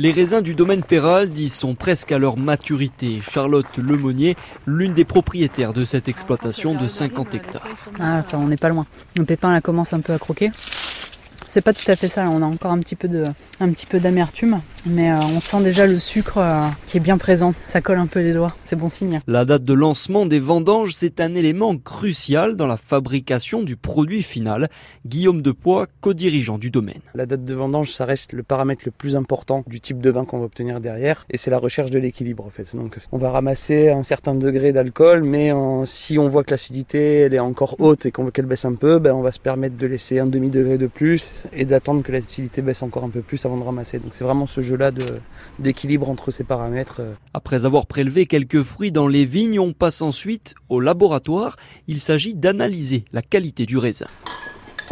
Les raisins du domaine Peraldi sont presque à leur maturité. Charlotte Lemonnier, l'une des propriétaires de cette exploitation de 50 hectares. Ah, ça, on n'est pas loin. Le pépin là commence un peu à croquer. C'est pas tout à fait ça, on a encore un petit peu de, un petit peu d'amertume, mais euh, on sent déjà le sucre euh, qui est bien présent. Ça colle un peu les doigts, c'est bon signe. La date de lancement des vendanges, c'est un élément crucial dans la fabrication du produit final. Guillaume Depoix, co-dirigeant du domaine. La date de vendange, ça reste le paramètre le plus important du type de vin qu'on va obtenir derrière, et c'est la recherche de l'équilibre en fait. Donc on va ramasser un certain degré d'alcool, mais si on voit que l'acidité elle est encore haute et qu'on veut qu'elle baisse un peu, ben on va se permettre de laisser un demi degré de plus et d'attendre que l'acidité baisse encore un peu plus avant de ramasser. Donc c'est vraiment ce jeu-là d'équilibre entre ces paramètres. Euh. Après avoir prélevé quelques fruits dans les vignes, on passe ensuite au laboratoire. Il s'agit d'analyser la qualité du raisin.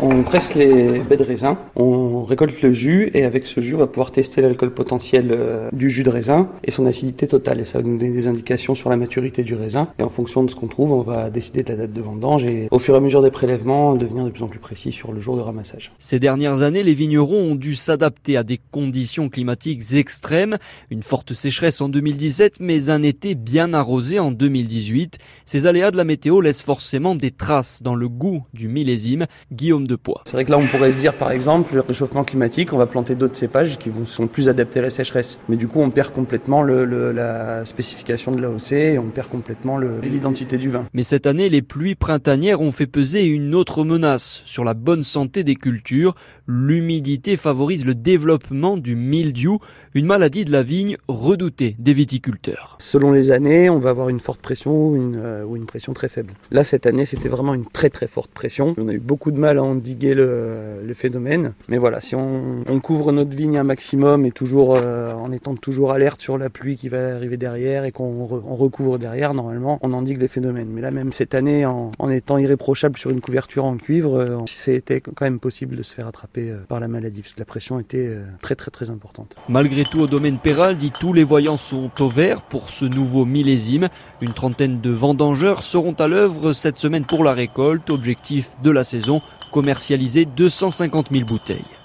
On presse les baies de raisin, on récolte le jus et avec ce jus, on va pouvoir tester l'alcool potentiel euh, du jus de raisin et son acidité totale. Et ça va nous donner des indications sur la maturité du raisin. Et en fonction de ce qu'on trouve, on va décider de la date de vendange et au fur et à mesure des prélèvements, devenir de plus en plus précis sur le jour de ramassage. Ces dernières années, les vignerons ont dû s'adapter à des conditions climatiques extrêmes. Une forte sécheresse en 2017, mais un été bien arrosé en 2018. Ces aléas de la météo laissent forcément des traces dans le goût du millésime. Guillaume c'est vrai que là, on pourrait se dire, par exemple, le réchauffement climatique, on va planter d'autres cépages qui sont plus adaptés à la sécheresse. Mais du coup, on perd complètement la spécification de l'AOC et on perd complètement l'identité du vin. Mais cette année, les pluies printanières ont fait peser une autre menace sur la bonne santé des cultures. L'humidité favorise le développement du mildiou, une maladie de la vigne redoutée des viticulteurs. Selon les années, on va avoir une forte pression ou une, euh, ou une pression très faible. Là, cette année, c'était vraiment une très très forte pression. On a eu beaucoup de mal à endiguer le, le phénomène. Mais voilà, si on, couvre notre vigne un maximum et toujours euh, en étant toujours alerte sur la pluie qui va arriver derrière et qu'on recouvre derrière, normalement, on endigue les phénomènes. Mais là, même cette année, en, étant irréprochable sur une couverture en cuivre, euh, c'était quand même possible de se faire attraper euh, par la maladie parce que la pression était très très très importante. Malgré tout, au domaine Péral, dit tous les voyants sont au vert pour ce nouveau millésime. Une trentaine de vendangeurs seront à l'œuvre cette semaine pour la récolte. Objectif de la saison commercialiser 250 000 bouteilles.